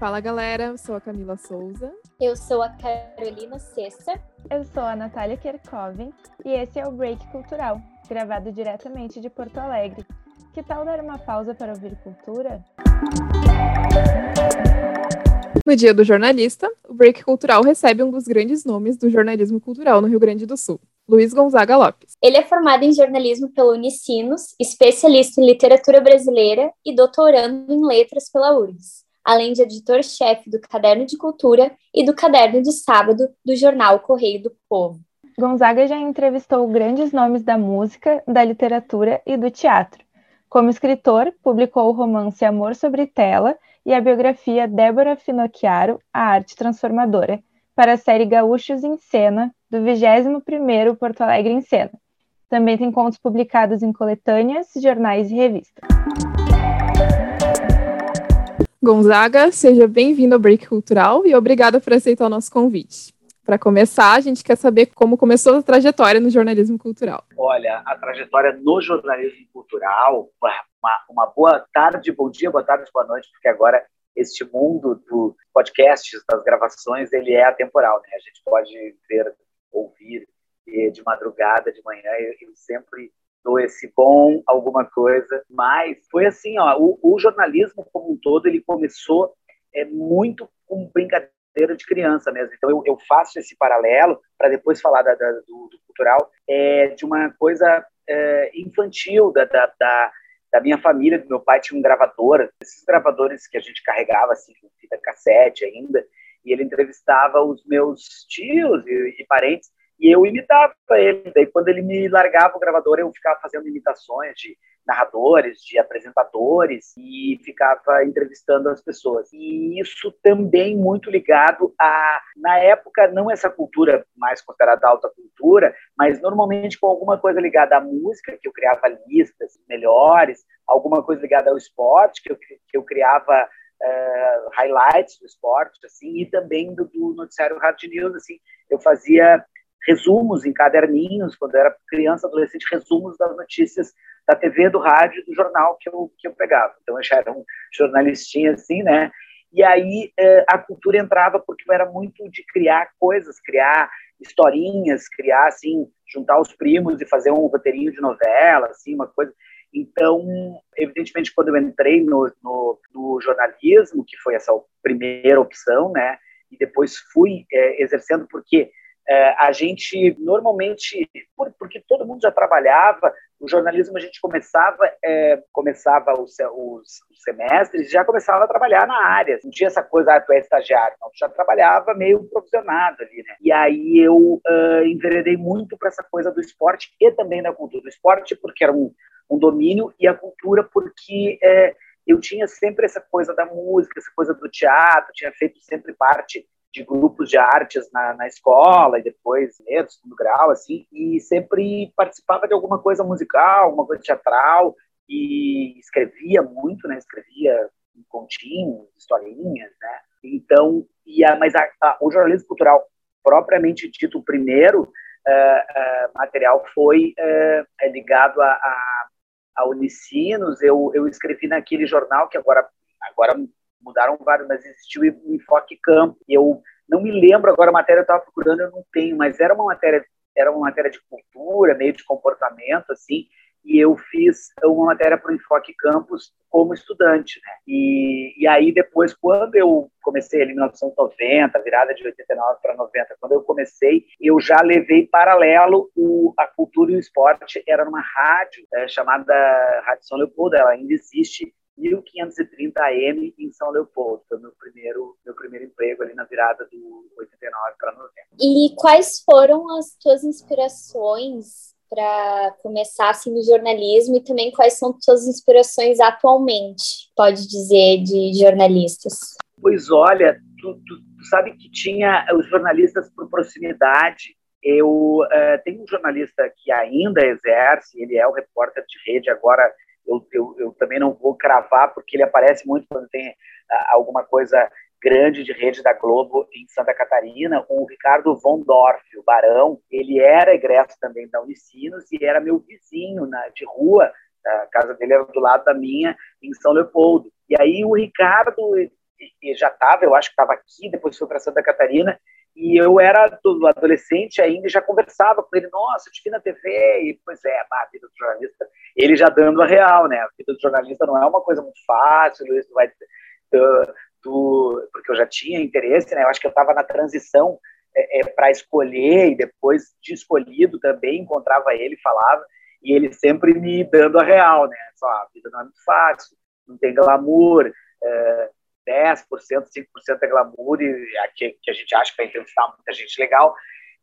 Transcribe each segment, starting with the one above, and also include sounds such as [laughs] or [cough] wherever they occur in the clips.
Fala galera, eu sou a Camila Souza. Eu sou a Carolina Cessa. Eu sou a Natália Kerkovin e esse é o Break Cultural, gravado diretamente de Porto Alegre. Que tal dar uma pausa para ouvir cultura? No Dia do Jornalista, o Break Cultural recebe um dos grandes nomes do jornalismo cultural no Rio Grande do Sul, Luiz Gonzaga Lopes. Ele é formado em jornalismo pela Unicinos, especialista em literatura brasileira e doutorando em letras pela URGS, além de editor-chefe do Caderno de Cultura e do Caderno de Sábado do jornal Correio do Povo. Gonzaga já entrevistou grandes nomes da música, da literatura e do teatro. Como escritor, publicou o romance Amor sobre Tela e a biografia Débora Finocchiaro, A Arte Transformadora, para a série Gaúchos em Cena, do 21º Porto Alegre em Cena. Também tem contos publicados em coletâneas, jornais e revistas. Gonzaga, seja bem-vindo ao Break Cultural e obrigada por aceitar o nosso convite. Para começar, a gente quer saber como começou a trajetória no jornalismo cultural. Olha, a trajetória no jornalismo cultural, uma, uma boa tarde, bom dia, boa tarde, boa noite, porque agora este mundo do podcasts, das gravações, ele é atemporal, né? A gente pode ver, ouvir de madrugada, de manhã, eu, eu sempre dou esse bom alguma coisa, mas foi assim, ó, o, o jornalismo como um todo, ele começou é muito com brincadeira de criança mesmo. Então eu, eu faço esse paralelo para depois falar da, da, do, do, cultural é, de uma coisa é, infantil da, da, da, da minha família, do meu pai tinha um gravador, esses gravadores que a gente carregava assim, fita cassete ainda, e ele entrevistava os meus tios e, e parentes e eu imitava ele. Daí, quando ele me largava o gravador, eu ficava fazendo imitações de narradores, de apresentadores e ficava entrevistando as pessoas. E isso também muito ligado a, na época, não essa cultura mais considerada alta cultura, mas normalmente com alguma coisa ligada à música, que eu criava listas melhores, alguma coisa ligada ao esporte, que eu, que eu criava uh, highlights do esporte, assim, e também do, do noticiário Hard News, assim, eu fazia resumos em caderninhos, quando era criança, adolescente, resumos das notícias da TV, do rádio, do jornal que eu, que eu pegava. Então eu já era um jornalistinha assim, né? E aí eh, a cultura entrava porque eu era muito de criar coisas, criar historinhas, criar assim, juntar os primos e fazer um roteirinho de novela, assim, uma coisa. Então, evidentemente, quando eu entrei no, no, no jornalismo, que foi essa primeira opção, né? E depois fui é, exercendo, porque é, a gente normalmente, por, porque todo mundo já trabalhava, o jornalismo a gente começava, é, começava os, os, os, semestres, já começava a trabalhar na área. Não tinha essa coisa, ah, tu é estagiário, não, já trabalhava meio provisionado ali, né? E aí eu uh, enveredei muito para essa coisa do esporte e também da cultura. Do esporte porque era um, um domínio e a cultura porque é, eu tinha sempre essa coisa da música, essa coisa do teatro, tinha feito sempre parte de grupos de artes na, na escola e depois né, do segundo grau, assim, e sempre participava de alguma coisa musical, alguma coisa teatral, e escrevia muito, né? Escrevia continhos, historinhas, né? Então, e a, mas a, a, o jornalismo cultural propriamente dito, o primeiro uh, uh, material foi uh, ligado a, a, a Unicinos. Eu, eu escrevi naquele jornal que agora agora mudaram vários, mas existiu o enfoque campo. Eu não me lembro agora a matéria eu estava procurando, eu não tenho, mas era uma matéria era uma matéria de cultura, meio de comportamento, assim, e eu fiz uma matéria para o Enfoque Campus como estudante, né? E, e aí depois, quando eu comecei ali em 1990, virada de 89 para 90, quando eu comecei, eu já levei paralelo o, a cultura e o esporte, era numa rádio é, chamada Rádio São Leopoldo, ela ainda existe, 1530 AM em São Leopoldo. Foi meu primeiro, meu primeiro emprego ali na virada do 89 para 90. E quais foram as tuas inspirações para começar assim no jornalismo e também quais são suas inspirações atualmente, pode dizer, de jornalistas? Pois olha, tu, tu, tu sabe que tinha os jornalistas por proximidade. Eu uh, tenho um jornalista que ainda exerce, ele é o repórter de rede agora eu, eu, eu, também não vou cravar, porque ele aparece muito quando tem uh, alguma coisa grande de rede da Globo em Santa Catarina, o Ricardo Von Dorf, o Barão, ele era egresso também da Unicinos e era meu vizinho na, de rua, a casa dele era do lado da minha, em São Leopoldo. E aí o Ricardo e já estava, eu acho que estava aqui, depois foi para Santa Catarina, e eu era do adolescente ainda e já conversava com ele, nossa, eu te vi na TV, e pois é, a vida do jornalista, ele já dando a real, né? A vida do jornalista não é uma coisa muito fácil, Luiz, tu vai. Tu, tu, porque eu já tinha interesse, né? Eu acho que eu estava na transição é, é, para escolher e depois de escolhido também encontrava ele, falava, e ele sempre me dando a real, né? Só, a vida não é muito fácil, não tem glamour, é, 10%, 5% é glamour, e aqui, que a gente acha que vai entrevistar muita gente legal,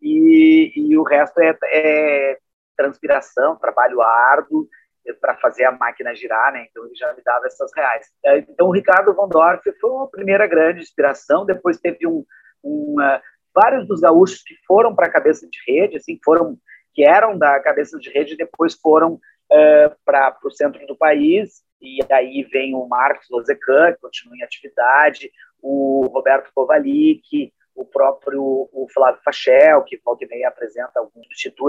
e, e o resto é, é transpiração, trabalho árduo para fazer a máquina girar, né? Então ele já me dava essas reais. É, então o Ricardo Von Dorf foi uma primeira grande inspiração. Depois teve um, um uh, vários dos gaúchos que foram para a cabeça de rede, assim, foram que eram da cabeça de rede, depois foram uh, para o centro do país e aí vem o Marcos Lozecan, que continua em atividade, o Roberto Kovalik, o próprio o Flávio Fachel, que volta e meia apresenta algum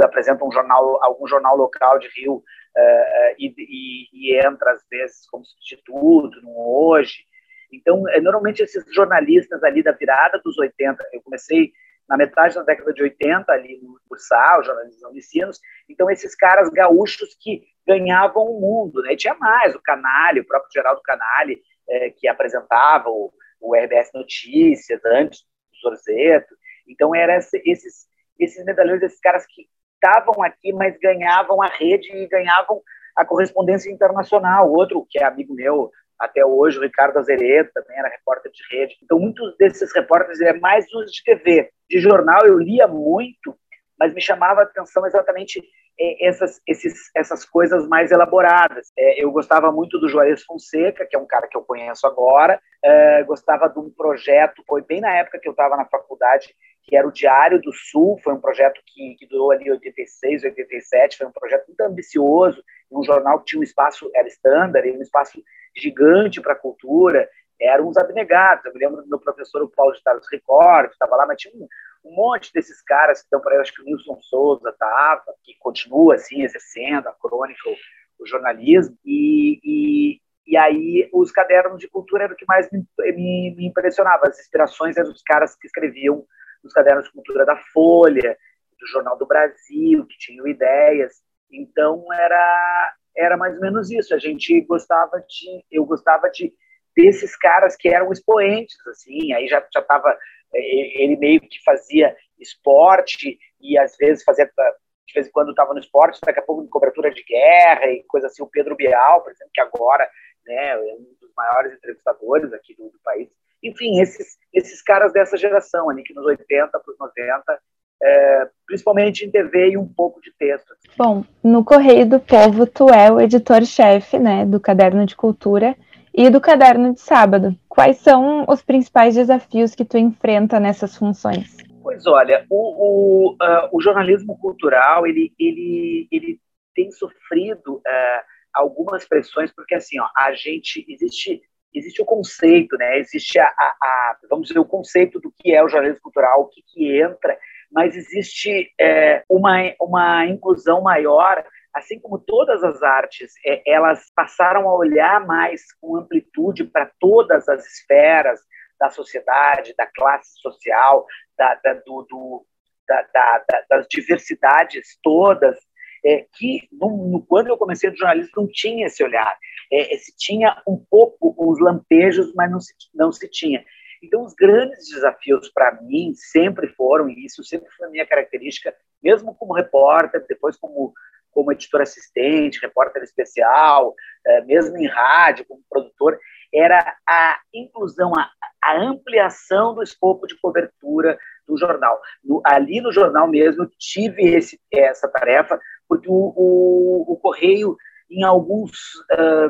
apresenta um jornal, algum jornal local de Rio uh, e, e, e, entra às vezes como substituto no Hoje. Então, é, normalmente esses jornalistas ali da virada dos 80, eu comecei na metade da década de 80 ali no cursar, o jornalismo Unicinos, então esses caras gaúchos que ganhavam o mundo, né? E tinha mais, o Canale, o próprio Geraldo Canale, é, que apresentava o, o RBS Notícias antes Zorzeto. Então, eram esses, esses medalhões, esses caras que estavam aqui, mas ganhavam a rede e ganhavam a correspondência internacional. Outro, que é amigo meu até hoje, o Ricardo Azeredo, também era repórter de rede. Então, muitos desses repórteres é mais os de TV. De jornal, eu lia muito, mas me chamava a atenção exatamente essas, esses, essas coisas mais elaboradas. É, eu gostava muito do Juarez Fonseca, que é um cara que eu conheço agora, é, gostava de um projeto, foi bem na época que eu estava na faculdade, que era o Diário do Sul, foi um projeto que, que durou ali 86, 87, foi um projeto muito ambicioso, um jornal que tinha um espaço, era standard, um espaço gigante para a cultura, eram uns abnegados. Eu me lembro do meu professor, o Paulo de Tardos Record, que estava lá, mas tinha um, um monte desses caras que estão por aí, acho que o Nilson Souza estava, que continua assim, exercendo a crônica, o, o jornalismo, e, e, e, aí os cadernos de cultura era o que mais me, me, me impressionava, as inspirações eram os caras que escreviam nos cadernos de cultura da Folha, do Jornal do Brasil, que tinham ideias, então era era mais ou menos isso, a gente gostava de, eu gostava de desses caras que eram expoentes, assim, aí já já estava é, ele meio que fazia esporte e às vezes fazia de vez em quando estava no esporte, daqui a pouco em cobertura de guerra e coisa assim. O Pedro Bial, por exemplo, que agora né, é um dos maiores entrevistadores aqui do, do país. Enfim, esses, esses caras dessa geração ali, que nos 80 para os 90, é, principalmente em TV e um pouco de texto. Bom, no Correio do Povo, tu é o editor-chefe né, do Caderno de Cultura e do caderno de sábado. Quais são os principais desafios que tu enfrenta nessas funções? Pois olha, o, o, uh, o jornalismo cultural ele, ele, ele tem sofrido uh, algumas pressões porque assim, ó, a gente existe existe o conceito, né? Existe a, a, a, vamos dizer o conceito do que é o jornalismo cultural, o que, que entra, mas existe é, uma uma inclusão maior assim como todas as artes, é, elas passaram a olhar mais com amplitude para todas as esferas da sociedade, da classe social, da, da, do, do, da, das diversidades todas, é, que no, no, quando eu comecei no jornalismo não tinha esse olhar. É, se tinha um pouco os lampejos, mas não se, não se tinha. Então, os grandes desafios para mim sempre foram, e isso sempre foi a minha característica, mesmo como repórter, depois como como editor assistente, repórter especial, é, mesmo em rádio, como produtor, era a inclusão, a, a ampliação do escopo de cobertura do jornal. No, ali no jornal mesmo, tive esse, essa tarefa, porque o, o, o Correio, em alguns,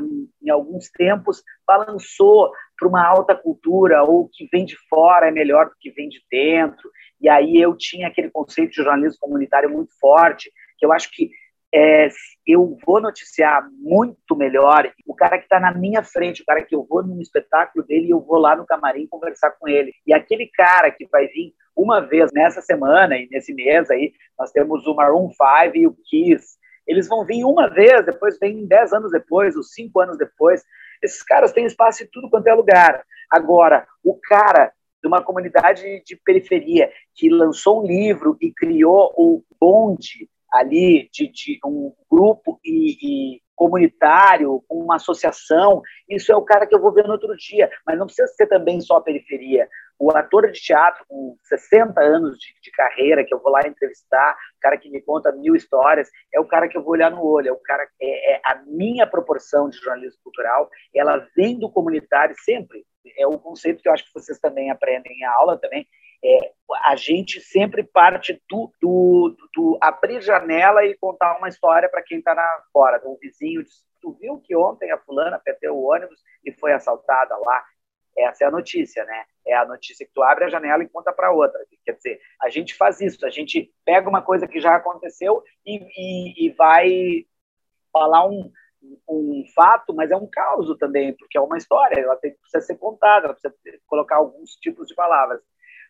um, em alguns tempos, balançou para uma alta cultura, ou o que vem de fora é melhor do que vem de dentro, e aí eu tinha aquele conceito de jornalismo comunitário muito forte, que eu acho que é, eu vou noticiar muito melhor o cara que está na minha frente, o cara que eu vou num espetáculo dele e eu vou lá no camarim conversar com ele. E aquele cara que vai vir uma vez nessa semana e nesse mês aí, nós temos o Maroon 5 e o Kiss. Eles vão vir uma vez, depois vem dez anos depois, ou cinco anos depois. Esses caras têm espaço em tudo quanto é lugar. Agora, o cara de uma comunidade de periferia que lançou um livro e criou o bonde ali de, de um grupo e, e comunitário, uma associação, isso é o cara que eu vou ver no outro dia, mas não precisa ser também só a periferia. O ator de teatro com 60 anos de, de, carreira, que eu vou lá entrevistar, o cara que me conta mil histórias, é o cara que eu vou olhar no olho, é o cara é, é a minha proporção de jornalismo cultural, ela vem do comunitário sempre. É o conceito que eu acho que vocês também aprendem em aula também, é, a gente sempre parte do, do, do, abrir janela e contar uma história para quem está fora, do vizinho. Tu viu que ontem a fulana perdeu o ônibus e foi assaltada lá? Essa é a notícia, né? É a notícia que tu abre a janela e conta para outra. Quer dizer, a gente faz isso, a gente pega uma coisa que já aconteceu e, e, e vai falar um, um fato, mas é um caos também, porque é uma história, ela tem, precisa ser contada, ela precisa colocar alguns tipos de palavras.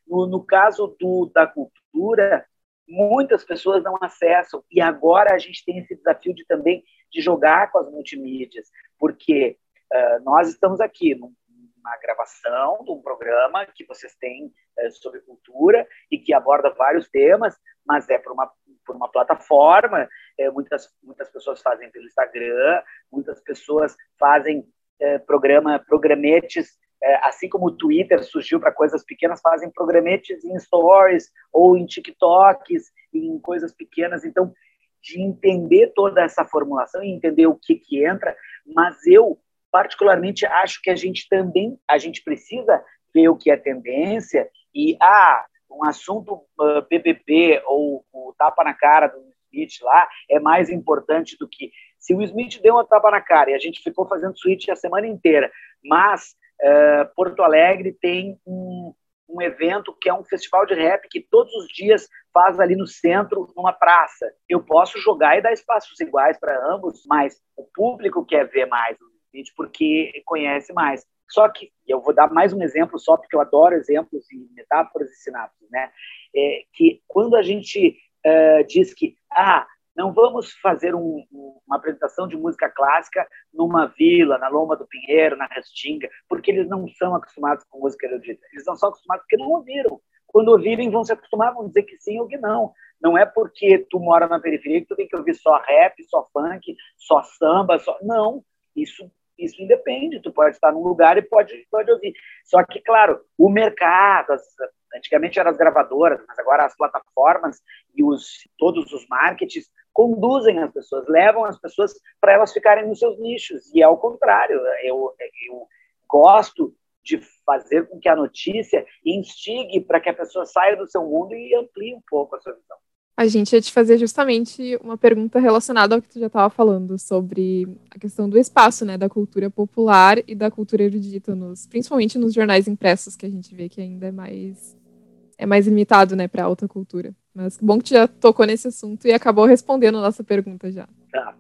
No, no caso do, da cultura, muitas pessoas não acessam. E agora a gente tem esse desafio de também de jogar com as multimídias, porque uh, nós estamos aqui numa gravação de um programa que vocês têm sobre cultura e que aborda vários temas, mas é por uma por uma plataforma, uh, muitas muitas pessoas fazem pelo Instagram, muitas pessoas fazem programa programetes é, assim como o Twitter surgiu para coisas pequenas, fazem programetes em stories ou em TikToks, em coisas pequenas. Então, de entender toda essa formulação e entender o que, que entra, mas eu particularmente acho que a gente também a gente precisa ver o que é tendência e ah um assunto uh, BBB ou o tapa na cara do Smith lá é mais importante do que se o Smith deu uma tapa na cara e a gente ficou fazendo switch a semana inteira, mas Uh, Porto Alegre tem um, um evento que é um festival de rap que todos os dias faz ali no centro, numa praça. Eu posso jogar e dar espaços iguais para ambos, mas o público quer ver mais vídeo porque conhece mais. Só que, eu vou dar mais um exemplo só, porque eu adoro exemplos e metáforas e sinapses, né? É, que quando a gente uh, diz que, ah, não vamos fazer um, uma apresentação de música clássica numa vila, na Loma do Pinheiro, na Restinga, porque eles não são acostumados com música erudita. Eles não são acostumados porque não ouviram. Quando ouvirem, vão se acostumar, vão dizer que sim ou que não. Não é porque tu mora na periferia que tu tem que ouvir só rap, só funk, só samba, só... Não, isso isso independe, tu pode estar num lugar e pode, pode ouvir. Só que, claro, o mercado, as, antigamente eram as gravadoras, mas agora as plataformas e os, todos os marketings conduzem as pessoas, levam as pessoas para elas ficarem nos seus nichos. E é o contrário. Eu, eu gosto de fazer com que a notícia instigue para que a pessoa saia do seu mundo e amplie um pouco a sua visão. A gente ia te fazer justamente uma pergunta relacionada ao que tu já estava falando sobre a questão do espaço, né, da cultura popular e da cultura erudita, nos, principalmente nos jornais impressos, que a gente vê que ainda é mais é mais limitado, né, para alta cultura. Mas que bom que tu já tocou nesse assunto e acabou respondendo a nossa pergunta já. Tá.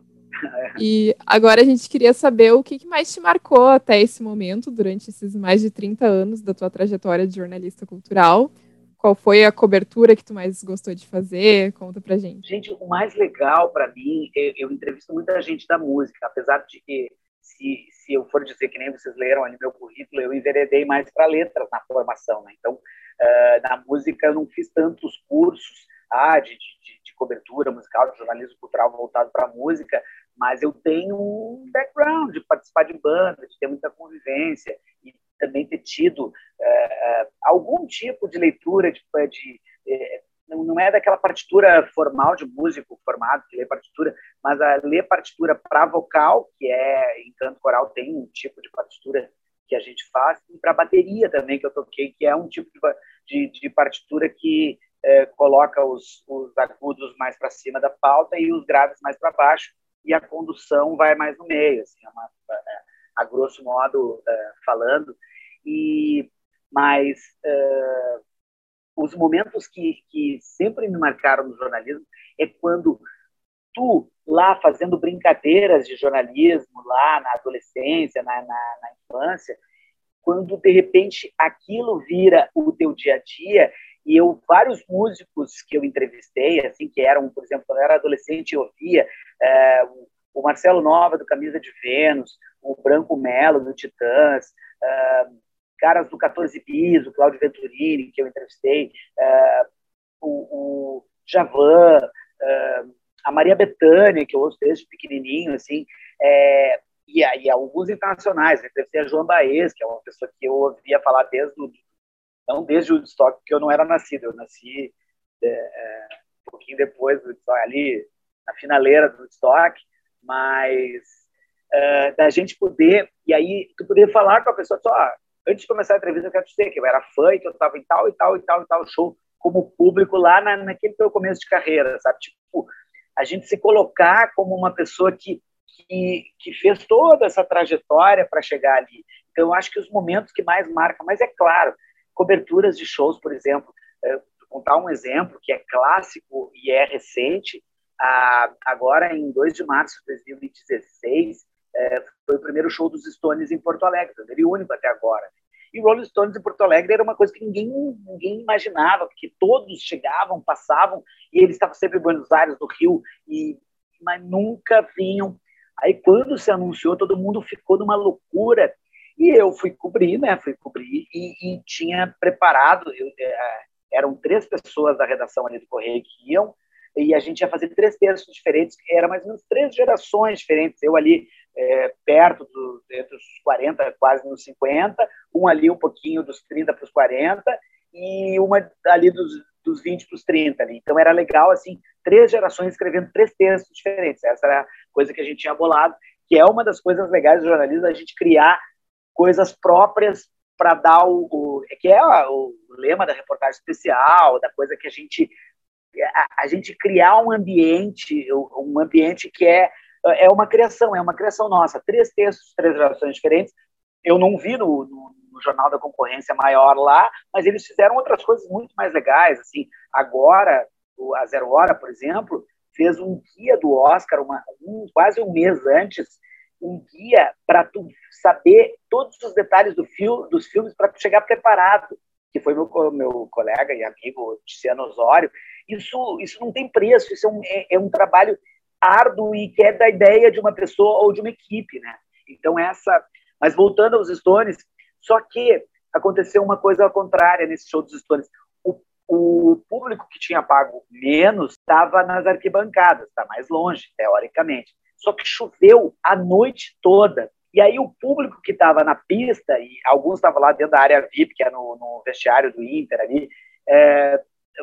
e agora a gente queria saber o que, mais te marcou até esse momento, durante esses mais de 30 anos da tua trajetória de jornalista cultural. Qual foi a cobertura que tu mais gostou de fazer? Conta pra gente. Gente, o mais legal para mim, eu, eu entrevisto muita gente da música, apesar de que se, se eu for dizer que nem vocês leram ali meu currículo, eu enveredei mais para letras na formação, né? Então, uh, na música eu não fiz tantos cursos ah, de, de, de cobertura musical, de jornalismo cultural voltado para música, mas eu tenho um background de participar de banda, de ter muita convivência e também ter tido uh, algum tipo de leitura de, de não é daquela partitura formal de músico formado que lê partitura, mas a ler partitura para vocal, que é em canto coral tem um tipo de partitura que a gente faz, e para bateria também que eu toquei, que é um tipo de, de, de partitura que é, coloca os, os agudos mais para cima da pauta e os graves mais para baixo, e a condução vai mais no meio, assim, é uma, é, a grosso modo é, falando. E mas os momentos que, que sempre me marcaram no jornalismo é quando tu, lá fazendo brincadeiras de jornalismo, lá na adolescência, na, na, na infância, quando de repente aquilo vira o teu dia a dia e eu vários músicos que eu entrevistei assim que eram por exemplo quando eu era adolescente eu ouvia é, o Marcelo Nova do Camisa de Vênus o Branco Melo do Titãs é, caras do 14 Bis, o Claudio Venturini, que eu entrevistei, uh, o, o Javan, uh, a Maria Bethânia, que eu ouço desde pequenininho, assim, é, e, e alguns internacionais. Eu entrevistei a João Baez, que é uma pessoa que eu ouvia falar desde o, não desde o Woodstock, porque eu não era nascido, eu nasci é, é, um pouquinho depois do Woodstock, ali na finaleira do Woodstock, mas da gente poder, e aí tu poder falar com a pessoa, só, antes de começar a entrevista, eu quero te dizer que eu era fã e que eu estava em tal e tal e tal e tal show como público lá na, naquele teu começo de carreira, sabe? Tipo, a gente se colocar como uma pessoa que, que, que fez toda essa trajetória para chegar ali. Então, eu acho que os momentos que mais marcam, mas é claro, coberturas de shows, por exemplo, é, contar um exemplo que é clássico e é recente, agora em 2 de março de 2016, é, foi o primeiro show dos Stones em Porto Alegre, ele único até agora. E Rolling Stones em Porto Alegre era uma coisa que ninguém, ninguém imaginava, porque todos chegavam, passavam, e eles estavam sempre em Buenos Aires, no Rio, e, mas nunca vinham. Aí, quando se anunciou, todo mundo ficou numa loucura. E eu fui cobrir, né? Fui cobrir e, e tinha preparado. Eu, é, eram três pessoas da redação ali do Correio que iam, e a gente ia fazer três textos diferentes, era mais ou menos três gerações diferentes. Eu ali é, perto do, entre os 40, quase nos 50, um ali um pouquinho dos 30 para os 40 e uma ali dos, dos 20 para os 30 ali. Então era legal, assim, três gerações escrevendo três textos diferentes. Essa era a coisa que a gente tinha bolado, que é uma das coisas legais do jornalismo, a gente criar coisas próprias para dar o, o, que é o lema da reportagem especial, da coisa que a gente a, a, gente criar um ambiente, um ambiente que é, é uma criação, é uma criação nossa. Três textos, três gerações diferentes. Eu não vi no, no, no, Jornal da Concorrência maior lá, mas eles fizeram outras coisas muito mais legais. Assim, agora, a Zero Hora, por exemplo, fez um guia do Oscar, uma, um, quase um mês antes, um guia para tu saber todos os detalhes do fil, dos filmes para tu chegar preparado que foi meu, meu colega e amigo Tiziano Osório, isso, isso não tem preço, isso é um, é, é um trabalho árduo e que é da ideia de uma pessoa ou de uma equipe, né? Então, essa... Mas voltando aos Stones, só que aconteceu uma coisa contrária nesse show dos Stones. O, o público que tinha pago menos estava nas arquibancadas, está mais longe, teoricamente. Só que choveu a noite toda. E aí o público que estava na pista, e alguns estavam lá dentro da área VIP, que é no, no vestiário do Inter ali, é,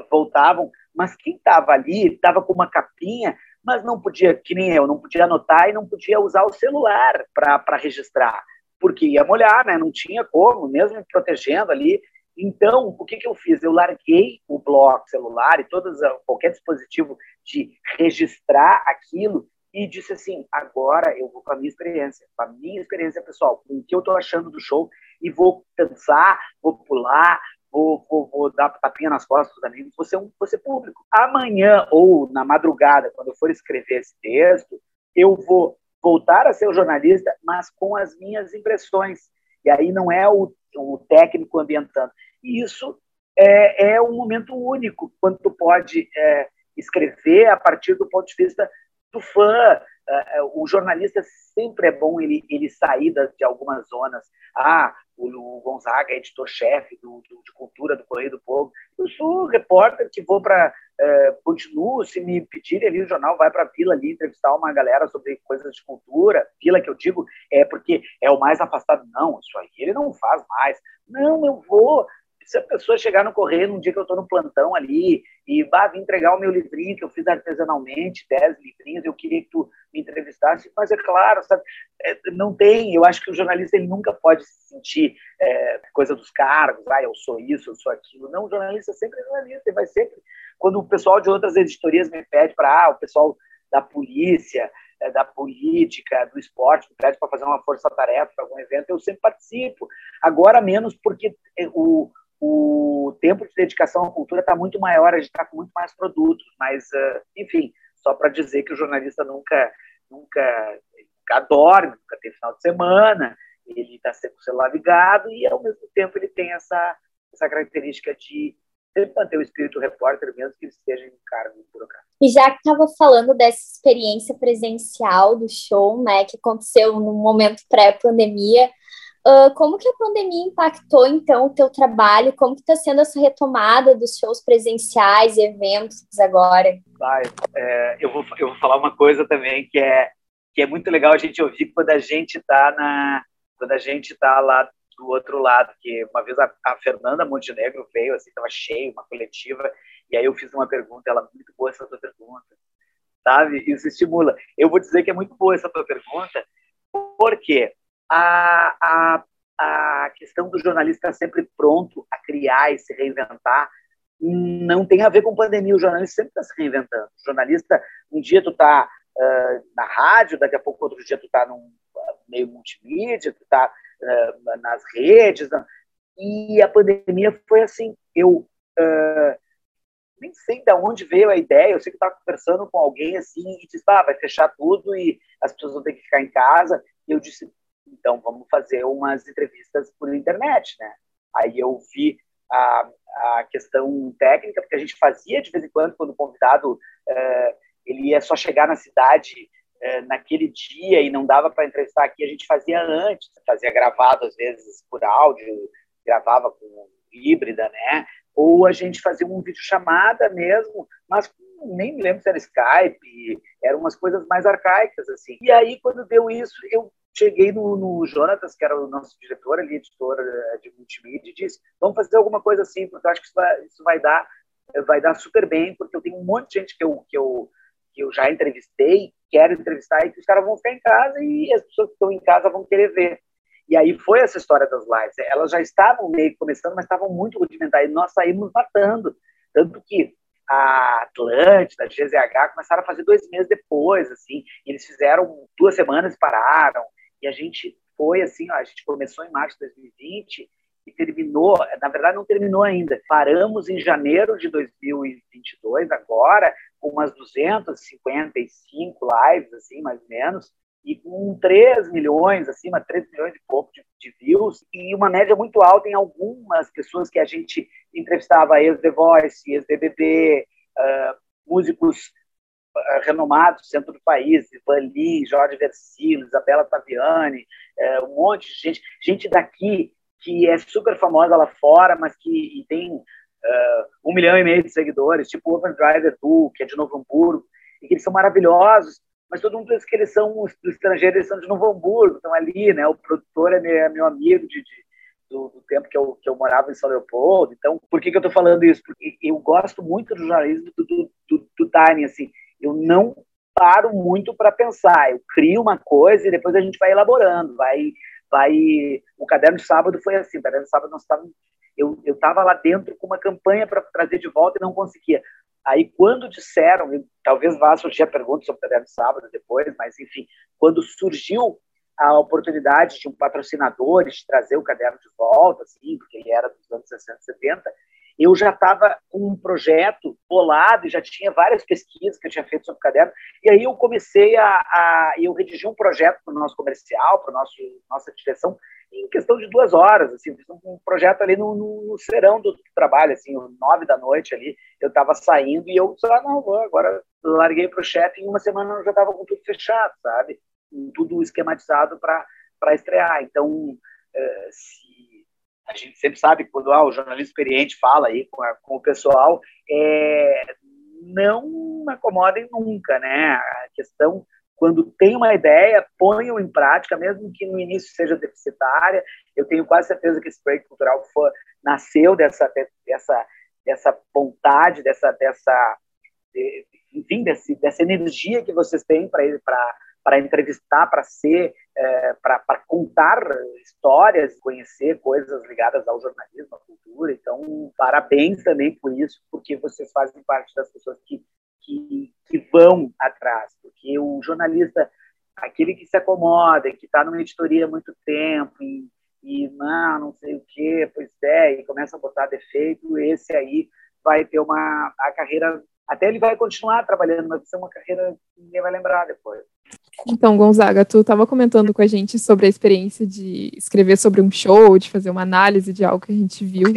voltavam, mas quem estava ali estava com uma capinha, mas não podia, que nem eu, não podia anotar e não podia usar o celular para registrar, porque ia molhar, né? não tinha como, mesmo me protegendo ali. Então, o que, que eu fiz? Eu larguei o bloco celular e todos, qualquer dispositivo de registrar aquilo e disse assim: agora eu vou com a minha experiência, com a minha experiência pessoal, com o que eu estou achando do show, e vou pensar, vou pular, vou, vou, vou dar tapinha nas costas dos amigos, vou ser, um, público. Amanhã ou na madrugada, quando eu for escrever esse texto, eu vou voltar a ser jornalista, mas com as minhas impressões. E aí não é o, o técnico ambientando. E isso é, é um momento único, quando tu pode é, escrever a partir do ponto de vista do fã. Uh, o jornalista sempre é bom ele, ele sair de algumas zonas. Ah, o, Gonzaga é editor-chefe de cultura do Correio do Povo. Eu sou repórter que vou para. Uh, continuo, se me pedirem ali o jornal, vai para a vila ali entrevistar uma galera sobre coisas de cultura. Vila que eu digo é porque é o mais afastado. Não, isso aí ele não faz mais. Não, eu vou se a pessoa chegar no correio num dia que eu estou no plantão ali e bah, vir entregar o meu livrinho que eu fiz artesanalmente, 10 livrinhos, eu queria que tu me entrevistasse, mas é claro, sabe, é, não tem, eu acho que o jornalista ele nunca pode se sentir é, coisa dos cargos, ah, eu sou isso, eu sou aquilo. Não, o jornalista sempre é jornalista, ele vai sempre. Quando o pessoal de outras editorias me pede para, ah, o pessoal da polícia, é, da política, do esporte, me pede para fazer uma força-tarefa para algum evento, eu sempre participo. Agora menos porque é, o o tempo de dedicação à cultura está muito maior, a gente está com muito mais produtos, mas, uh, enfim, só para dizer que o jornalista nunca, nunca, nunca dorme, nunca tem final de semana, ele está sempre com o celular ligado e, ao mesmo tempo, ele tem essa, essa característica de sempre manter o espírito repórter, mesmo que ele esteja em cargo burocrático. E já que estava falando dessa experiência presencial do show, né, que aconteceu no momento pré-pandemia, Uh, como que a pandemia impactou, então, o teu trabalho? Como que está sendo essa retomada dos shows presenciais eventos agora? Vai, é, eu, vou, eu vou falar uma coisa também que é, que é muito legal a gente ouvir quando a gente está na quando a gente está lá do outro lado, que uma vez a, a Fernanda Montenegro veio, assim, estava cheio, uma coletiva, e aí eu fiz uma pergunta, ela, muito boa essa tua pergunta, sabe? Isso estimula. Eu vou dizer que é muito boa essa tua pergunta, porque a, a, a questão do jornalista sempre pronto a criar e se reinventar não tem a ver com pandemia. O jornalista sempre está se reinventando. O jornalista, um dia tu está uh, na rádio, daqui a pouco outro dia tu está num meio multimídia, tu está uh, nas redes. Não. E a pandemia foi assim. Eu uh, nem sei de onde veio a ideia. Eu sei que estava conversando com alguém assim e disse: ah, vai fechar tudo e as pessoas vão ter que ficar em casa. E eu disse: então, vamos fazer umas entrevistas por internet, né? Aí eu vi a, a questão técnica, porque a gente fazia de vez em quando, quando o convidado é, ele ia só chegar na cidade é, naquele dia e não dava para entrevistar aqui, a gente fazia antes, fazia gravado às vezes por áudio, gravava com híbrida, né? Ou a gente fazia um vídeo chamada mesmo, mas nem me lembro se era Skype, eram umas coisas mais arcaicas assim. E aí quando deu isso, eu cheguei no, no Jonatas, que era o nosso diretor ali, editor eh, de multimídia, e disse: vamos fazer alguma coisa assim, porque eu acho que isso vai, isso vai dar vai dar super bem, porque eu tenho um monte de gente que eu, que eu, que eu já entrevistei, quero entrevistar, e que os caras vão ficar em casa e as pessoas que estão em casa vão querer ver. E aí foi essa história das lives. Elas já estavam meio começando, mas estavam muito rudimentares. E nós saímos matando. Tanto que a Atlântida, a GZH, começaram a fazer dois meses depois, assim. eles fizeram duas semanas e pararam. E a gente foi assim, ó, a gente começou em março de 2020 e terminou, na verdade não terminou ainda. Paramos em janeiro de 2022, agora, com umas 255 lives, assim, mais ou menos, e com 3 milhões, acima, 3 milhões e pouco de, de, views, e uma média muito alta em algumas pessoas que a gente entrevistava, ex-The Voice, ex-BBB, uh, músicos renomados, centro do país, Ivan Lee, Jorge Versilo, Isabela Taviani, é, um monte de gente, gente daqui que é super famosa lá fora, mas que tem uh, um milhão e meio de seguidores, tipo o Overdriver Du, que é de Novo Hamburgo, e que eles são maravilhosos, mas todo mundo pensa que eles são do estrangeiro, eles são de Novo Hamburgo, estão ali, né? O produtor é meu, é meu amigo de, de do, do, tempo que eu, que eu morava em São Leopoldo. Então, por que, que eu estou falando isso? Porque eu gosto muito do jornalismo do, do, do, do assim eu não paro muito para pensar. Eu crio uma coisa e depois a gente vai elaborando, vai, vai. O caderno de sábado foi assim. O caderno de sábado nós estávamos, eu eu estava lá dentro com uma campanha para trazer de volta e não conseguia. Aí quando disseram, talvez vá surgir a pergunta sobre o caderno de sábado depois, mas enfim, quando surgiu a oportunidade de um patrocinador de trazer o caderno de volta, assim, porque ele era dos anos 60, 70, eu já estava com um projeto bolado já tinha várias pesquisas que eu tinha feito sobre o caderno. E aí eu comecei a, a eu redigi um projeto para o nosso comercial, para nosso nossa direção, em questão de duas horas, assim, um projeto ali no, no, no serão do, trabalho, assim, nove da noite ali, eu estava saindo e eu disse, ah, não, vou, agora larguei para o chefe e uma semana eu já estava com tudo fechado, sabe? Tudo esquematizado para estrear. Então, se a gente sempre sabe quando ah, o jornalista experiente fala aí com, a, com o pessoal, é, não acomodem nunca, né? A questão, quando tem uma ideia, ponham em prática, mesmo que no início seja deficitária. Eu tenho quase certeza que esse projeto cultural foi, nasceu dessa, dessa, dessa vontade, dessa, dessa, enfim, desse, dessa energia que vocês têm para para entrevistar, para ser, é, para contar histórias, conhecer coisas ligadas ao jornalismo, à cultura. Então, parabéns também por isso, porque vocês fazem parte das pessoas que, que, que vão atrás. Porque o jornalista, aquele que se acomoda, que está numa editoria há muito tempo e, e não, não sei o quê, pois é, e começa a botar defeito, esse aí vai ter uma a carreira até ele vai continuar trabalhando, mas vai ser uma carreira que ninguém vai lembrar depois. Então, Gonzaga, tu estava comentando com a gente sobre a experiência de escrever sobre um show, de fazer uma análise de algo que a gente viu.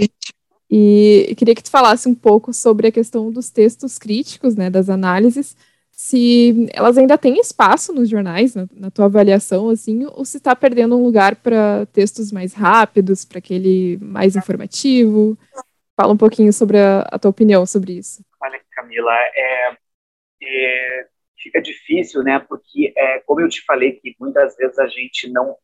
E queria que tu falasse um pouco sobre a questão dos textos críticos, né, das análises, se elas ainda têm espaço nos jornais, na, na tua avaliação, assim, ou se está perdendo um lugar para textos mais rápidos, para aquele mais informativo. Fala um pouquinho sobre a, a, tua opinião sobre isso. Olha, Camila, é, é, fica difícil, né? Porque, é, como eu te falei, que muitas vezes a gente não.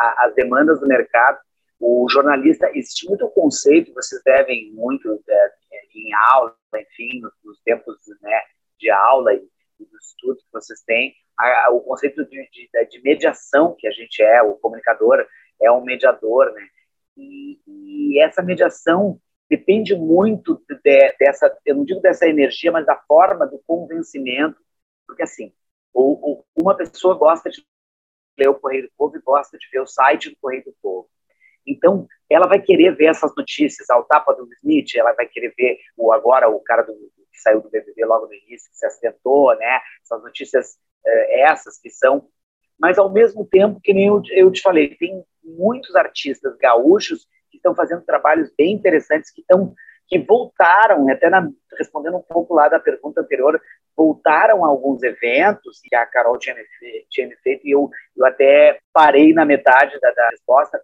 A, as demandas do mercado, o jornalista, existe muito conceito, vocês devem muito é, em aula, enfim, nos, nos tempos né, de aula e dos estudos que vocês têm, a, a, o conceito de, de, de, mediação que a gente é, o comunicador é um mediador, né? E, e essa mediação depende muito de, dessa, eu não digo dessa energia, mas da forma do convencimento, porque assim, uma pessoa gosta de ler o Correio do Povo e gosta de ver o site do Correio do Povo. Então, ela vai querer ver essas notícias, ao tapa do Smith, ela vai querer ver o agora o cara do, que saiu do BBB logo no início, que se acidentou, né? Essas notícias eh, essas que são, mas ao mesmo tempo que nem eu, eu te falei, tem muitos artistas gaúchos que estão fazendo trabalhos bem interessantes que estão que voltaram, até na, respondendo um pouco lá da pergunta anterior, voltaram alguns eventos que a Carol tinha, tinha feito e eu, eu até parei na metade da, da resposta,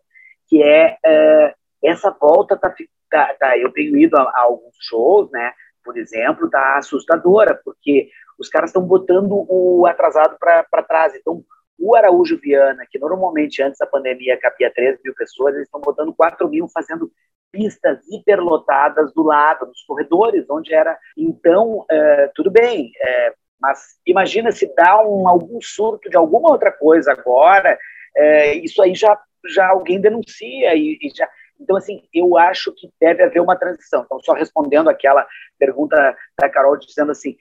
que é uh, essa volta tá, tá, tá, eu tenho ido a, a, alguns shows, né, por exemplo, tá assustadora, porque os caras estão botando o atrasado para trás. Então, o Araújo Viana, que normalmente antes da pandemia cabia 13 mil pessoas, eles estão botando 4 mil fazendo pistas hiperlotadas do lado, nos corredores, onde era. Então, é, tudo bem, é, mas imagina se dá um, algum surto de alguma outra coisa agora, é, isso aí já, já alguém denuncia e, e já então, assim, eu acho que deve haver uma transição. Então, só respondendo aquela pergunta da Carol, dizendo assim,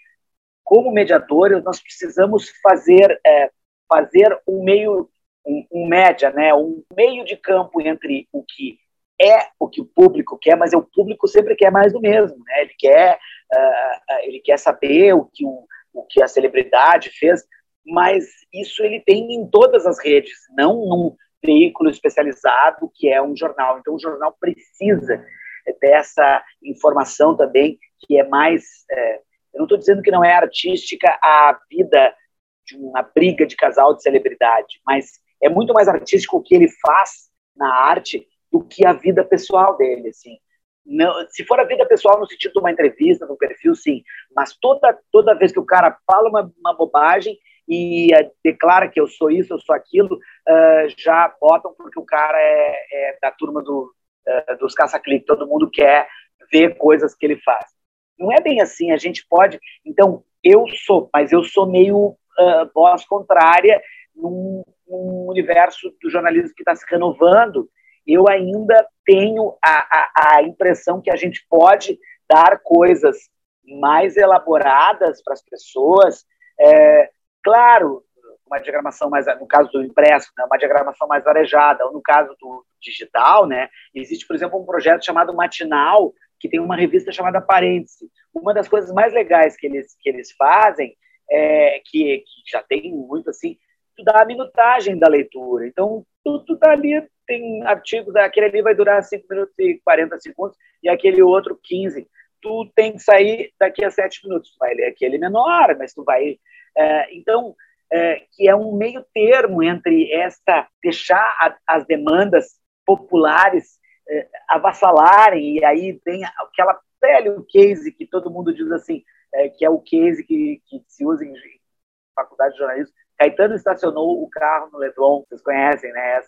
como mediadores, nós precisamos fazer, é, fazer um meio, um, um, média, né, um meio de campo entre o que é o que o público quer, mas o público sempre quer mais do mesmo, né? Ele quer, uh, ele quer saber o que o, o que a celebridade fez, mas isso ele tem em todas as redes, não num, veículo especializado que é um jornal. Então, o jornal precisa dessa informação também, que é mais. É, eu não estou dizendo que não é artística a vida de uma briga de casal de celebridade, mas é muito mais artístico o que ele faz na arte do que a vida pessoal dele, assim. Não, se for a vida pessoal no sentido de uma entrevista, no perfil, sim. Mas toda, toda vez que o cara fala uma, uma bobagem, e uh, declara que eu sou isso, eu sou aquilo, uh, já botam porque o cara é, é da turma do, uh, dos caça-clique, todo mundo quer ver coisas que ele faz. Não é bem assim, a gente pode. Então, eu sou, mas eu sou meio voz contrária num, num, universo do jornalismo que está se renovando. Eu ainda tenho a, a, a impressão que a gente pode dar coisas mais elaboradas para as pessoas, é, Claro, uma diagramação mais, no caso do impresso, né, uma diagramação mais arejada, ou no caso do digital, né, existe, por exemplo, um projeto chamado Matinal, que tem uma revista chamada Parêntese. Uma das coisas mais legais que eles, que eles fazem, é, que, que já tem muito assim, tu dá a minutagem da leitura. Então, tu, tu tá ali, tem artigos, aquele ali vai durar 5 minutos e 40 segundos, e aquele outro 15. Tu tem que sair daqui a 7 minutos. Tu vai ler aquele menor, mas tu vai é, então, é, que é um meio termo entre esta deixar a, as demandas populares é, avassalarem e aí tem aquela velho case que todo mundo diz assim, é, que é o case que, que se usa em faculdade de jornalismo. Caetano estacionou o carro no Leblon, vocês conhecem, né?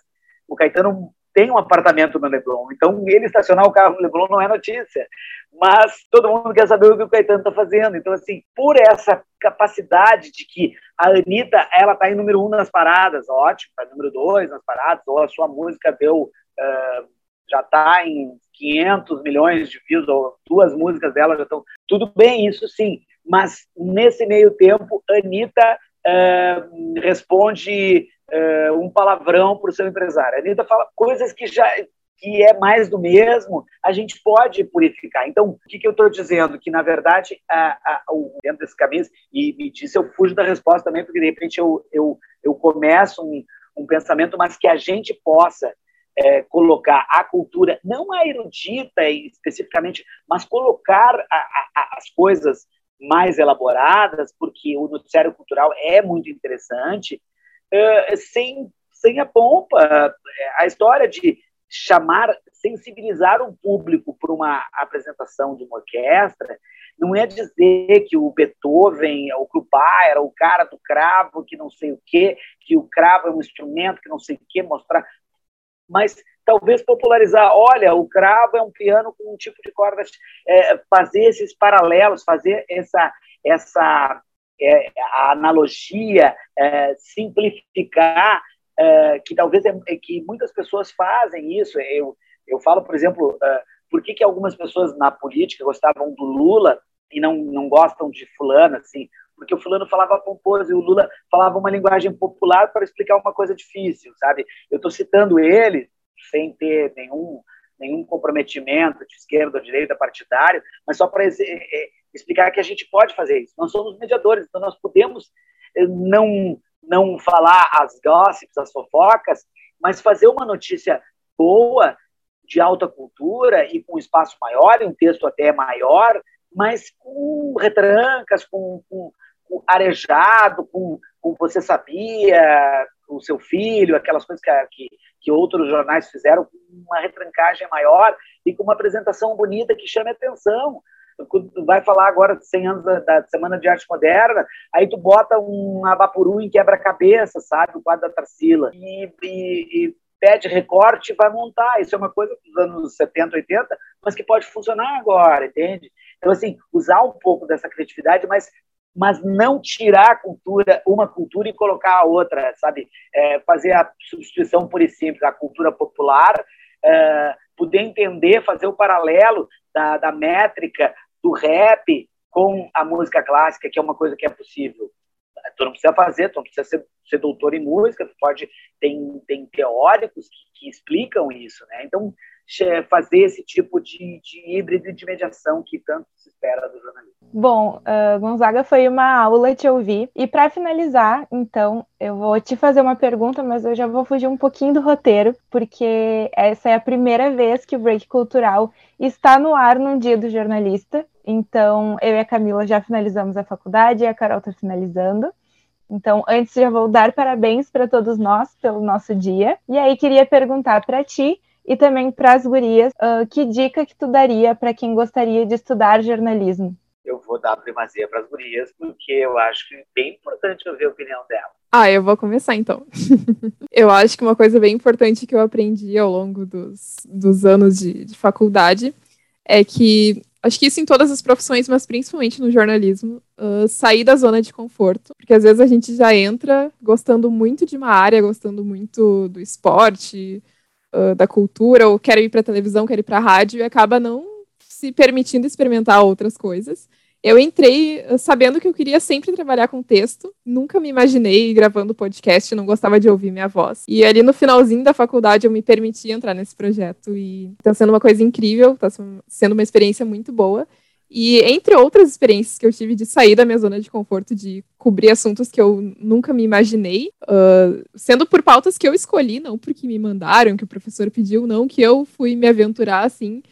O Caetano tem um apartamento no Leblon. Então, ele estacionar o carro no Leblon não é notícia. Mas todo mundo quer saber o que o Caetano está fazendo. Então, assim, por essa capacidade de que a Anitta, ela está em número um nas paradas, ótimo, está número dois nas paradas, ou a sua música deu, uh, já está em 500 milhões de views, ou duas músicas dela já estão... Tudo bem, isso sim. Mas, nesse meio tempo, Anitta responde uh, um palavrão para o seu empresário. A Anitta fala coisas que já que é mais do mesmo, a gente pode purificar. Então, o que, que eu estou dizendo? Que, na verdade, a, a, o, dentro desse caminho, e me disse, eu fujo da resposta também, porque, de repente, eu, eu, eu começo um, um pensamento, mas que a gente possa é, colocar a cultura, não a erudita especificamente, mas colocar a, as coisas mais elaboradas, porque o noticiário cultural é muito interessante, uh, sem, sem a pompa. A história de chamar, sensibilizar um público para uma apresentação de uma orquestra, não é dizer que o Beethoven, o Bach era o cara do cravo, que não sei o quê, que o cravo é um instrumento, que não sei o quê, mostrar. Mas talvez popularizar, olha, o cravo é um piano com um tipo de cordas, é, fazer esses paralelos, fazer essa, essa é, a analogia, é, simplificar, é, que talvez é, é, que muitas pessoas fazem isso. Eu, eu falo, por exemplo, por que, que algumas pessoas na política gostavam do Lula e não, não gostam de fulano, assim, porque o fulano falava pomposo e o Lula falava uma linguagem popular para explicar uma coisa difícil, sabe? Eu estou citando ele sem ter nenhum nenhum comprometimento de esquerda ou direita partidário, mas só para explicar que a gente pode fazer isso. Nós somos mediadores, então nós podemos eh, não não falar as gossips, as fofocas, mas fazer uma notícia boa, de alta cultura e com espaço maior, e um texto até maior, mas com retrancas, com, com arejado, com, com você sabia, o seu filho, aquelas coisas que, que, outros jornais fizeram, com uma retrancagem maior e com uma apresentação bonita que chame atenção vai falar agora de 100 anos da, da, Semana de Arte Moderna, aí tu bota um Abapuru em quebra-cabeça, sabe? O quadro da Tarsila. E, e, e, pede recorte e vai montar. Isso é uma coisa dos anos 70, 80, mas que pode funcionar agora, entende? Então, assim, usar um pouco dessa criatividade, mas mas não tirar a cultura, uma cultura e colocar a outra, sabe? É, fazer a substituição por e simples, cultura popular, é, poder entender, fazer o paralelo da, da métrica do rap com a música clássica, que é uma coisa que é possível. Tu não precisa fazer, tu não precisa ser, ser doutor em música, tu pode tem, tem teóricos que, que explicam isso, né? Então fazer esse tipo de, de híbrido de mediação que tanto se espera do jornalismo. Bom, uh, Gonzaga, foi uma aula te ouvir. E para finalizar, então, eu vou te fazer uma pergunta, mas eu já vou fugir um pouquinho do roteiro, porque essa é a primeira vez que o Break Cultural está no ar num dia do jornalista. Então, eu e a Camila já finalizamos a faculdade e a Carol está finalizando. Então, antes já vou dar parabéns para todos nós pelo nosso dia. E aí queria perguntar para ti e também para as gurias, uh, que dica que tu daria para quem gostaria de estudar jornalismo? Eu vou dar primazia para as gurias, porque eu acho que é bem importante ouvir a opinião dela. Ah, eu vou começar então. [laughs] eu acho que uma coisa bem importante que eu aprendi ao longo dos, dos anos de, de faculdade é que acho que isso em todas as profissões, mas principalmente no jornalismo, uh, sair da zona de conforto. Porque às vezes a gente já entra gostando muito de uma área, gostando muito do esporte, uh, da cultura, ou quer ir para televisão, quer ir para rádio, e acaba não se permitindo experimentar outras coisas. Eu entrei uh, sabendo que eu queria sempre trabalhar com texto, nunca me imaginei gravando podcast, não gostava de ouvir minha voz. E ali no finalzinho da faculdade eu me permiti entrar nesse projeto e está sendo uma coisa incrível, está sendo uma experiência muito boa. E entre outras experiências que eu tive de sair da minha zona de conforto, de cobrir assuntos que eu nunca me imaginei, uh, sendo por pautas que eu escolhi, não porque me mandaram, que o professor pediu, não que eu fui me aventurar assim.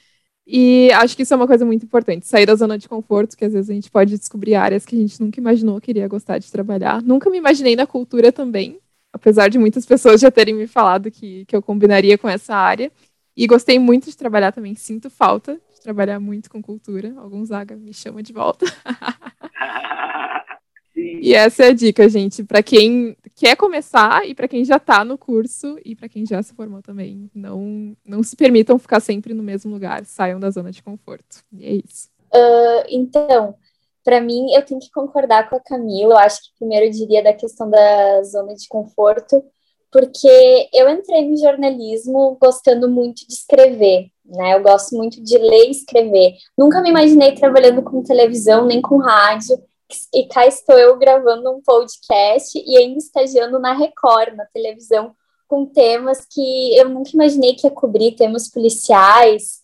E acho que isso é uma coisa muito importante, sair da zona de conforto, que às vezes a gente pode descobrir áreas que a gente nunca imaginou que iria gostar de trabalhar. Nunca me imaginei na cultura também, apesar de muitas pessoas já terem me falado que, que eu combinaria com essa área. E gostei muito de trabalhar também, sinto falta trabalhar muito com cultura. Alguns Zaga me chama de volta. [laughs] e essa é a dica, gente, para quem quer começar e para quem já está no curso e para quem já se formou também. Não, não se permitam ficar sempre no mesmo lugar, saiam da zona de conforto. E é isso. Uh, então, para mim, eu tenho que concordar com a Camila. Eu acho que primeiro eu diria da questão da zona de conforto, porque eu entrei no jornalismo gostando muito de escrever né? Eu gosto muito de ler e escrever. Nunca me imaginei trabalhando com televisão nem com rádio. E cá estou eu gravando um podcast e ainda estagiando na Record, na televisão, com temas que eu nunca imaginei que ia cobrir, temas policiais,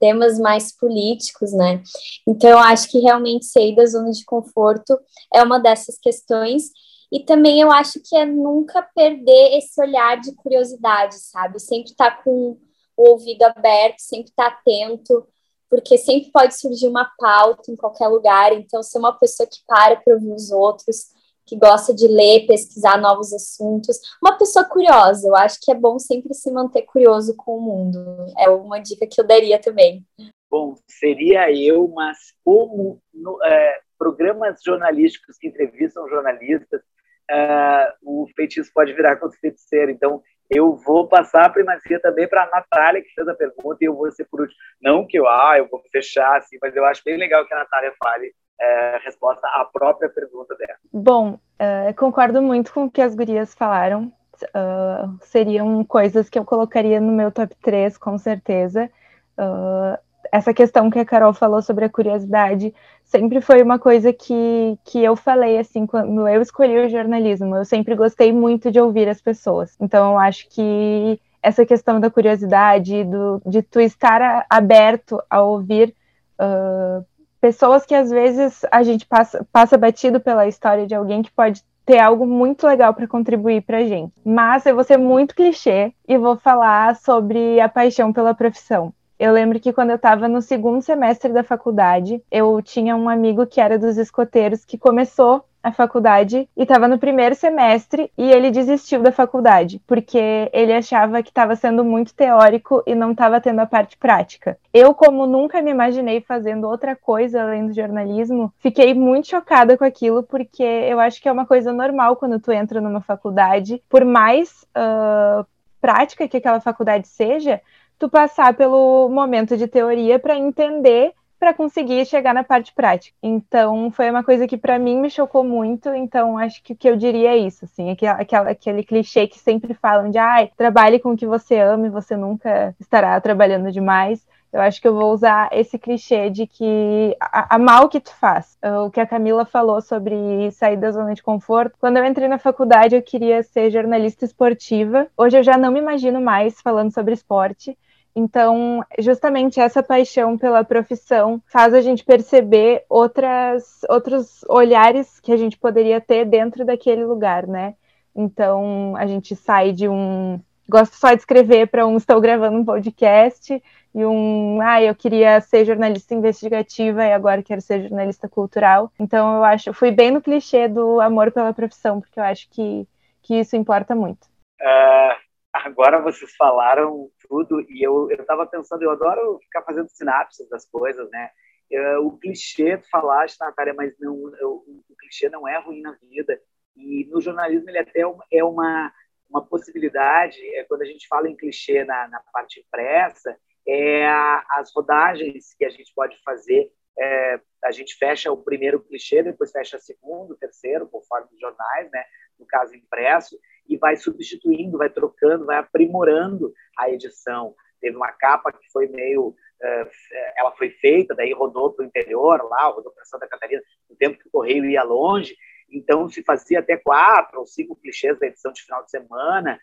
temas mais políticos, né? Então, eu acho que realmente sair da zona de conforto é uma dessas questões. E também eu acho que é nunca perder esse olhar de curiosidade, sabe? Sempre estar tá com o ouvido aberto, sempre estar tá atento, porque sempre pode surgir uma pauta em qualquer lugar, então ser uma pessoa que para para ouvir os outros, que gosta de ler, pesquisar novos assuntos, uma pessoa curiosa, eu acho que é bom sempre se manter curioso com o mundo, é uma dica que eu daria também. Bom, seria eu, mas como no, é, programas jornalísticos que entrevistam jornalistas, uh, o feitiço pode virar contra o feiticeiro. Então, eu vou passar a primazia também para a Natália, que fez a pergunta, e eu vou ser por último. Não que eu, ah, eu vou fechar, assim, mas eu acho bem legal que a Natália fale é, a resposta à própria pergunta dela. Bom, uh, concordo muito com o que as gurias falaram. Uh, seriam coisas que eu colocaria no meu top 3, com certeza. Uh, essa questão que a Carol falou sobre a curiosidade sempre foi uma coisa que, que eu falei assim quando eu escolhi o jornalismo. Eu sempre gostei muito de ouvir as pessoas. Então eu acho que essa questão da curiosidade, do, de tu estar aberto a ouvir uh, pessoas que às vezes a gente passa, passa batido pela história de alguém que pode ter algo muito legal para contribuir para a gente. Mas eu vou ser muito clichê e vou falar sobre a paixão pela profissão. Eu lembro que quando eu estava no segundo semestre da faculdade, eu tinha um amigo que era dos escoteiros que começou a faculdade e estava no primeiro semestre e ele desistiu da faculdade porque ele achava que estava sendo muito teórico e não estava tendo a parte prática. Eu, como nunca me imaginei fazendo outra coisa além do jornalismo, fiquei muito chocada com aquilo porque eu acho que é uma coisa normal quando tu entra numa faculdade, por mais uh, prática que aquela faculdade seja, tu passar pelo momento de teoria para entender para conseguir chegar na parte prática. Então, foi uma coisa que para mim me chocou muito. Então, acho que o que eu diria é isso, assim, aquele, aquele clichê que sempre falam de, ai, trabalhe com o que você ama e você nunca estará trabalhando demais. Eu acho que eu vou usar esse clichê de que a, mal que tu faz. O que a Camila falou sobre sair da zona de conforto. Quando eu entrei na faculdade, eu queria ser jornalista esportiva. Hoje eu já não me imagino mais falando sobre esporte. Então, justamente essa paixão pela profissão faz a gente perceber outras, outros olhares que a gente poderia ter dentro daquele lugar, né? Então, a gente sai de um gosto só de escrever para um estou gravando um podcast e um ah, eu queria ser jornalista investigativa e agora quero ser jornalista cultural. Então, eu acho, fui bem no clichê do amor pela profissão, porque eu acho que, que isso importa muito. Uh, agora vocês falaram tudo e eu estava pensando, eu adoro ficar fazendo sinapses das coisas, né? Uh, o clichê, tu falaste, Natália, mas não, eu, o clichê não é ruim na vida. E no jornalismo ele até é uma, uma possibilidade, é, quando a gente fala em clichê na, na parte impressa, é a, as rodagens que a gente pode fazer. É, a gente fecha o primeiro clichê, depois fecha o segundo, o terceiro, conforme os jornais, né? no caso impresso, e vai substituindo, vai trocando, vai aprimorando a edição. Teve uma capa que foi meio. Uh, ela foi feita, daí rodou para o interior, lá, rodou para Santa Catarina, no tempo que o correio ia longe, então se fazia até quatro ou cinco clichês da edição de final de semana,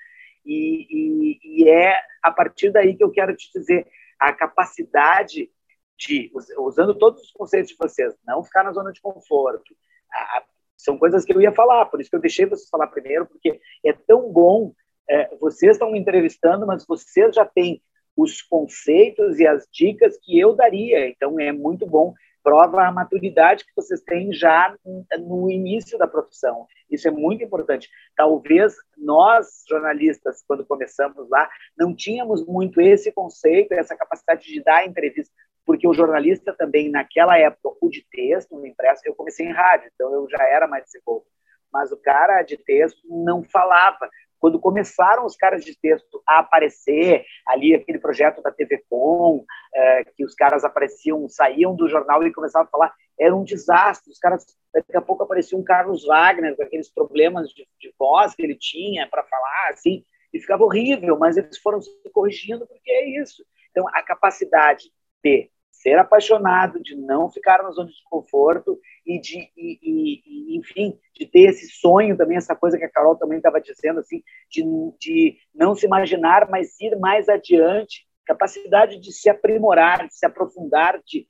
e, e, e é a partir daí que eu quero te dizer a capacidade de, usando todos os conceitos de vocês, não ficar na zona de conforto, a, são coisas que eu ia falar, por isso que eu deixei vocês falar primeiro, porque é tão bom. É, vocês estão me entrevistando, mas vocês já têm os conceitos e as dicas que eu daria. Então é muito bom. Prova a maturidade que vocês têm já no início da profissão. Isso é muito importante. Talvez nós, jornalistas, quando começamos lá, não tínhamos muito esse conceito, essa capacidade de dar entrevista porque o jornalista também, naquela época, o de texto, no impresso, eu comecei em rádio, então eu já era mais desenvolto. Mas o cara de texto não falava. Quando começaram os caras de texto a aparecer, ali aquele projeto da TV Com, é, que os caras apareciam, saíam do jornal e começavam a falar, era um desastre. Os caras, daqui a pouco aparecia um Carlos Wagner com aqueles problemas de, de voz que ele tinha para falar, assim, e ficava horrível, mas eles foram se corrigindo porque é isso. Então, a capacidade de ser apaixonado, de não ficar na zona de conforto e de, e, e, enfim, de ter esse sonho também, essa coisa que a Carol também estava dizendo, assim, de, de não se imaginar, mas ir mais adiante, capacidade de se aprimorar, de se aprofundar, de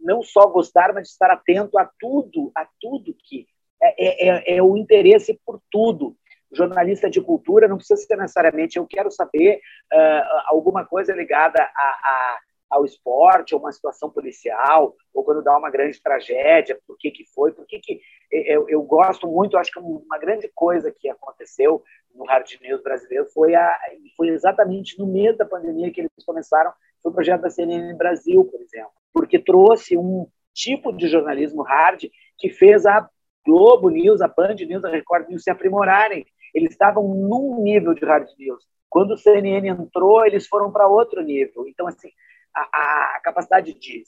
não só gostar, mas de estar atento a tudo, a tudo que é, é, é, é o interesse por tudo. Jornalista de cultura não precisa ser necessariamente, eu quero saber uh, alguma coisa ligada a, a ao esporte, ou uma situação policial, ou quando dá uma grande tragédia, por que que foi, por que que... Eu, eu gosto muito, acho que uma grande coisa que aconteceu no Hard News brasileiro foi, a, foi exatamente no mês da pandemia que eles começaram, foi o projeto da CNN Brasil, por exemplo, porque trouxe um tipo de jornalismo hard que fez a Globo News, a Band News, a Record News se aprimorarem. Eles estavam num nível de hard news. Quando o CNN entrou, eles foram para outro nível. Então, assim, a, a capacidade de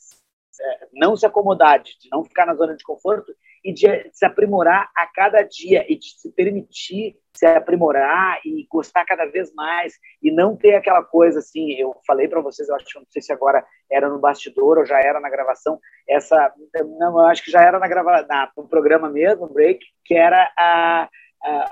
é, não se acomodar, de não ficar na zona de conforto e de se aprimorar a cada dia e de se permitir se aprimorar e gostar cada vez mais e não ter aquela coisa assim, eu falei para vocês, eu acho que não sei se agora era no bastidor ou já era na gravação, essa não, eu acho que já era na grava, na, no programa mesmo, break, que era a,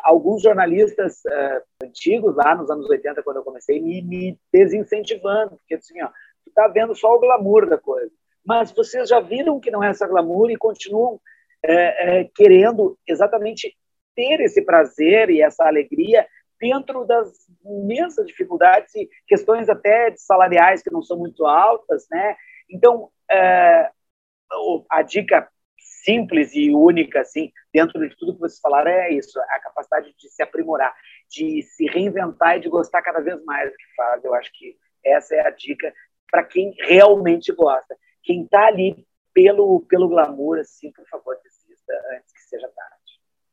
alguns jornalistas uh, antigos lá nos anos 80 quando eu comecei me, me desincentivando, porque assim, ó, tu tá vendo só o glamour da coisa. Mas vocês já viram que não é essa glamour e continuam é, é, querendo exatamente ter esse prazer e essa alegria dentro das imensas dificuldades e questões até salariais que não são muito altas, né? Então, é, a dica simples e única, assim, dentro de tudo que vocês falaram, é isso, a capacidade de se aprimorar, de se reinventar e de gostar cada vez mais do que faz. Eu acho que essa é a dica para quem realmente gosta. Quem está ali pelo, pelo glamour, assim, por favor, desista antes que seja tarde.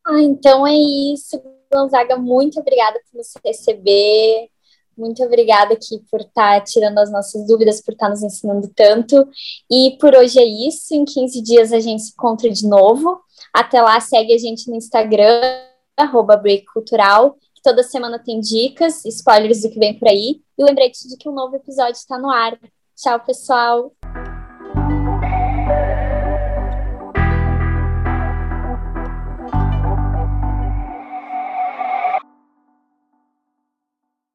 Ah, então é isso, Gonzaga. Muito obrigada por nos receber. Muito obrigada aqui por estar tá tirando as nossas dúvidas, por estar tá nos ensinando tanto. E por hoje é isso. Em 15 dias a gente se encontra de novo. Até lá, segue a gente no Instagram, arroba Break Cultural, toda semana tem dicas, spoilers do que vem por aí. E lembrete de que um novo episódio está no ar. Tchau, pessoal!